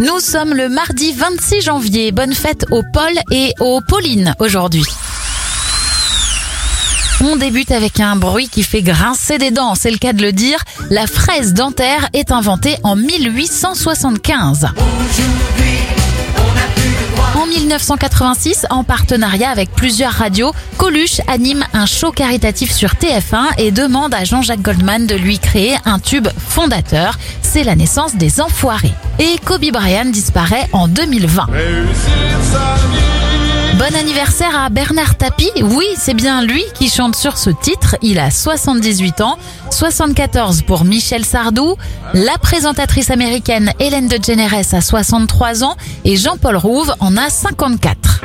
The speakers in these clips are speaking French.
Nous sommes le mardi 26 janvier. Bonne fête aux Paul et aux Pauline aujourd'hui. On débute avec un bruit qui fait grincer des dents, c'est le cas de le dire. La fraise dentaire est inventée en 1875. En 1986, en partenariat avec plusieurs radios, Coluche anime un show caritatif sur TF1 et demande à Jean-Jacques Goldman de lui créer un tube fondateur. C'est la naissance des Enfoirés. Et Kobe Bryant disparaît en 2020. Bon anniversaire à Bernard Tapie. Oui, c'est bien lui qui chante sur ce titre. Il a 78 ans, 74 pour Michel Sardou. La présentatrice américaine Hélène DeGeneres a 63 ans et Jean-Paul Rouve en a 54.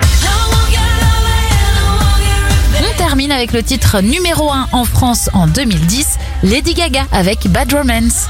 On termine avec le titre numéro 1 en France en 2010, Lady Gaga avec Bad Romance.